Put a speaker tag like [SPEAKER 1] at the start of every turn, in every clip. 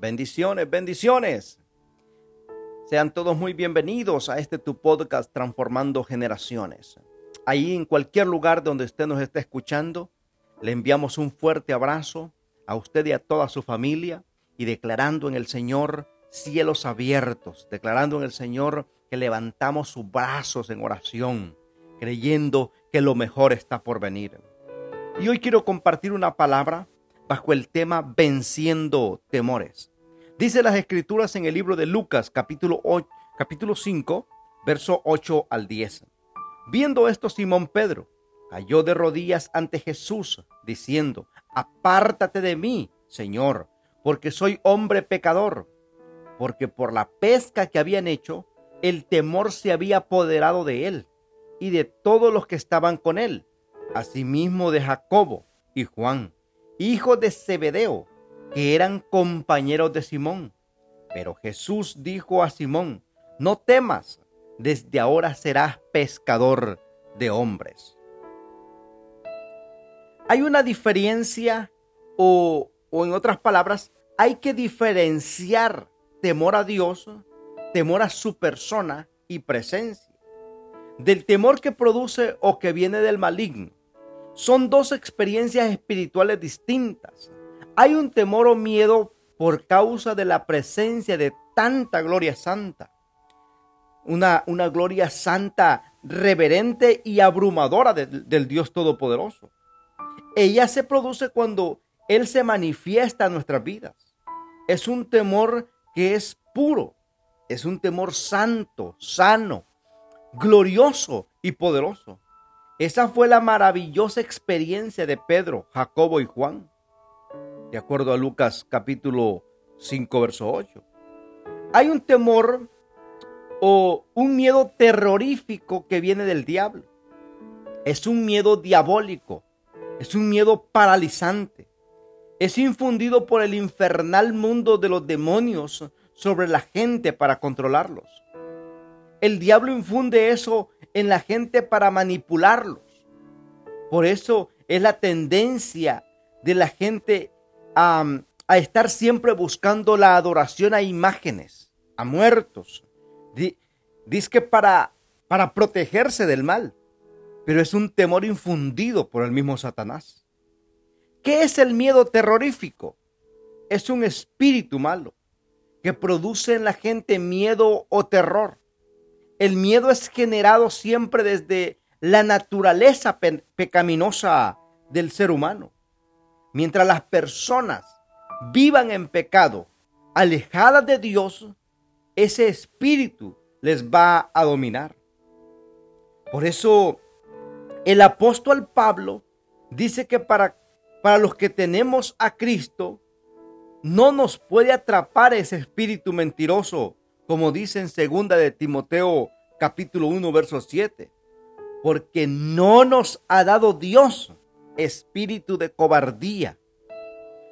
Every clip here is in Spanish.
[SPEAKER 1] Bendiciones, bendiciones. Sean todos muy bienvenidos a este tu podcast Transformando Generaciones. Ahí en cualquier lugar donde usted nos esté escuchando, le enviamos un fuerte abrazo a usted y a toda su familia y declarando en el Señor cielos abiertos, declarando en el Señor que levantamos sus brazos en oración, creyendo que lo mejor está por venir. Y hoy quiero compartir una palabra bajo el tema venciendo temores. Dice las escrituras en el libro de Lucas capítulo, capítulo 5, verso 8 al 10. Viendo esto Simón Pedro cayó de rodillas ante Jesús, diciendo, apártate de mí, Señor, porque soy hombre pecador, porque por la pesca que habían hecho, el temor se había apoderado de él y de todos los que estaban con él asimismo de Jacobo y Juan, hijos de Zebedeo, que eran compañeros de Simón. Pero Jesús dijo a Simón, no temas, desde ahora serás pescador de hombres. Hay una diferencia o, o en otras palabras, hay que diferenciar temor a Dios, temor a su persona y presencia, del temor que produce o que viene del maligno. Son dos experiencias espirituales distintas. Hay un temor o miedo por causa de la presencia de tanta gloria santa. Una, una gloria santa reverente y abrumadora del Dios Todopoderoso. Ella se produce cuando Él se manifiesta en nuestras vidas. Es un temor que es puro. Es un temor santo, sano, glorioso y poderoso. Esa fue la maravillosa experiencia de Pedro, Jacobo y Juan, de acuerdo a Lucas capítulo 5, verso 8. Hay un temor o un miedo terrorífico que viene del diablo. Es un miedo diabólico, es un miedo paralizante. Es infundido por el infernal mundo de los demonios sobre la gente para controlarlos. El diablo infunde eso en la gente para manipularlos. Por eso es la tendencia de la gente a, estar siempre buscando la adoración a imágenes, a muertos. Dice que para, para protegerse del mal, pero es un temor infundido por el mismo Satanás. ¿Qué es el miedo terrorífico? Es un espíritu malo que produce en la gente miedo o terror. El miedo es generado siempre desde la naturaleza pecaminosa del ser humano. Mientras las personas vivan en pecado, alejadas de Dios, ese espíritu les va a dominar. Por eso el apóstol Pablo dice que para, para los que tenemos a Cristo, no nos puede atrapar ese espíritu mentiroso como dice en segunda de Timoteo capítulo 1 verso 7, porque no nos ha dado Dios espíritu de cobardía,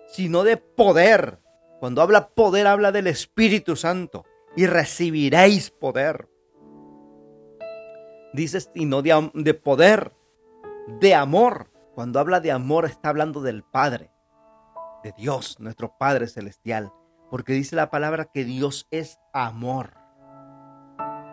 [SPEAKER 1] sino de poder. Cuando habla poder habla del Espíritu Santo y recibiréis poder. Dice, sino de, de poder, de amor. Cuando habla de amor está hablando del Padre, de Dios, nuestro Padre Celestial porque dice la palabra que Dios es amor.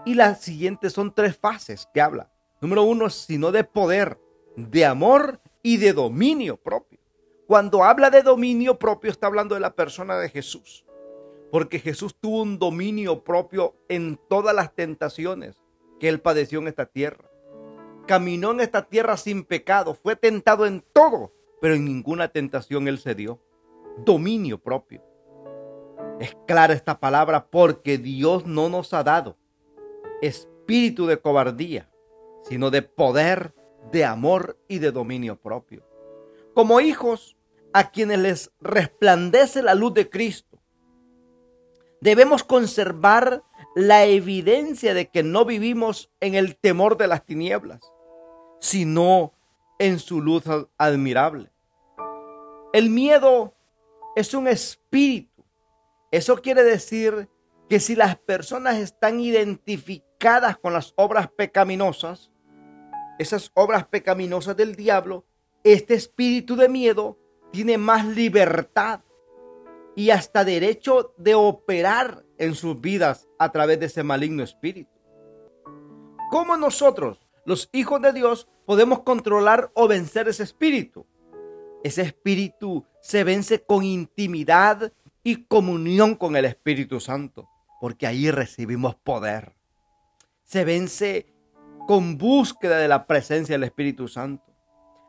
[SPEAKER 1] Y las siguientes son tres fases que habla. Número uno, sino de poder, de amor y de dominio propio. Cuando habla de dominio propio está hablando de la persona de Jesús. Porque Jesús tuvo un dominio propio en todas las tentaciones que él padeció en esta tierra. Caminó en esta tierra sin pecado, fue tentado en todo, pero en ninguna tentación él se dio. Dominio propio. Es clara esta palabra porque Dios no nos ha dado espíritu de cobardía, sino de poder, de amor y de dominio propio. Como hijos a quienes les resplandece la luz de Cristo, debemos conservar la evidencia de que no vivimos en el temor de las tinieblas, sino en su luz admirable. El miedo es un espíritu eso quiere decir que si las personas están identificadas con las obras pecaminosas, esas obras pecaminosas del diablo, este espíritu de miedo tiene más libertad. y hasta derecho de operar en sus vidas a través de ese maligno espíritu. ¿Cómo nosotros, los hijos de Dios, podemos controlar o vencer ese espíritu? Ese espíritu se vence con intimidad y comunión con el Espíritu Santo, porque ahí recibimos poder. Se vence con búsqueda de la presencia del Espíritu Santo.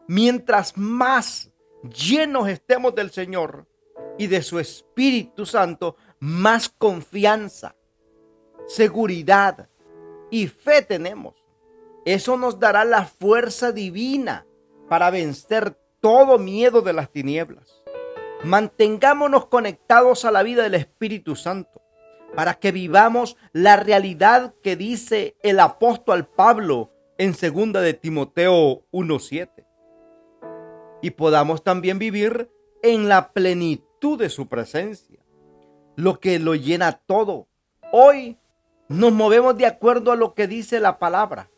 [SPEAKER 1] Mientras más llenos estemos del Señor y de su Espíritu Santo, más confianza, seguridad y fe tenemos. Eso nos dará la fuerza divina para vencer todo miedo de las tinieblas. Mantengámonos conectados a la vida del Espíritu Santo para que vivamos la realidad que dice el apóstol Pablo en segunda de Timoteo 1:7 y podamos también vivir en la plenitud de su presencia, lo que lo llena todo. Hoy nos movemos de acuerdo a lo que dice la palabra,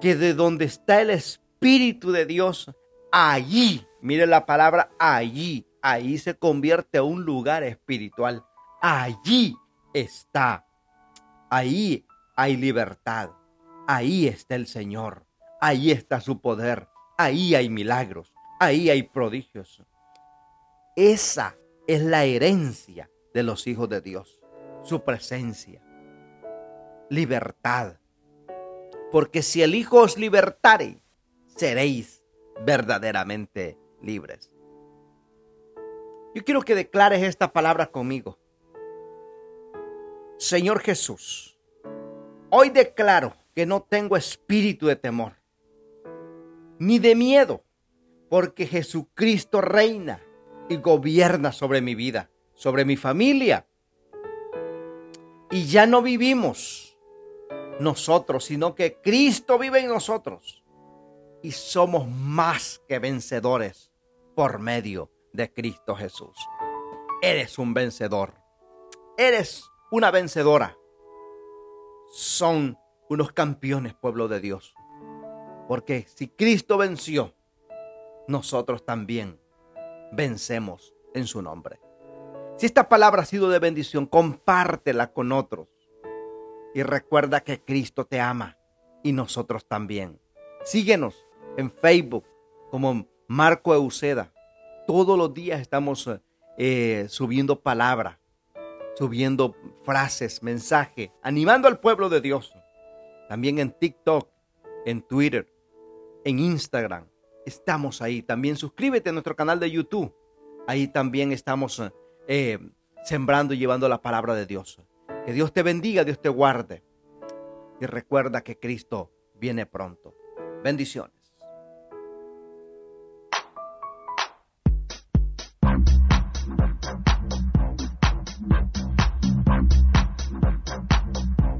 [SPEAKER 1] que de donde está el Espíritu de Dios, allí, mire la palabra allí, ahí se convierte a un lugar espiritual. Allí está, ahí hay libertad, ahí está el Señor, ahí está su poder, ahí hay milagros, ahí hay prodigios. Esa es la herencia de los hijos de Dios, su presencia, libertad. Porque si el Hijo os libertare, seréis verdaderamente libres. Yo quiero que declares esta palabra conmigo. Señor Jesús, hoy declaro que no tengo espíritu de temor, ni de miedo, porque Jesucristo reina y gobierna sobre mi vida, sobre mi familia. Y ya no vivimos nosotros, sino que Cristo vive en nosotros. Y somos más que vencedores por medio de Cristo Jesús. Eres un vencedor. Eres una vencedora. Son unos campeones, pueblo de Dios. Porque si Cristo venció, nosotros también vencemos en su nombre. Si esta palabra ha sido de bendición, compártela con otros. Y recuerda que Cristo te ama y nosotros también. Síguenos en Facebook como Marco Euseda. Todos los días estamos eh, subiendo palabra, subiendo frases, mensajes, animando al pueblo de Dios. También en TikTok, en Twitter, en Instagram estamos ahí. También suscríbete a nuestro canal de YouTube. Ahí también estamos eh, sembrando y llevando la palabra de Dios. Que Dios te bendiga, Dios te guarde. Y recuerda que Cristo viene pronto. Bendiciones.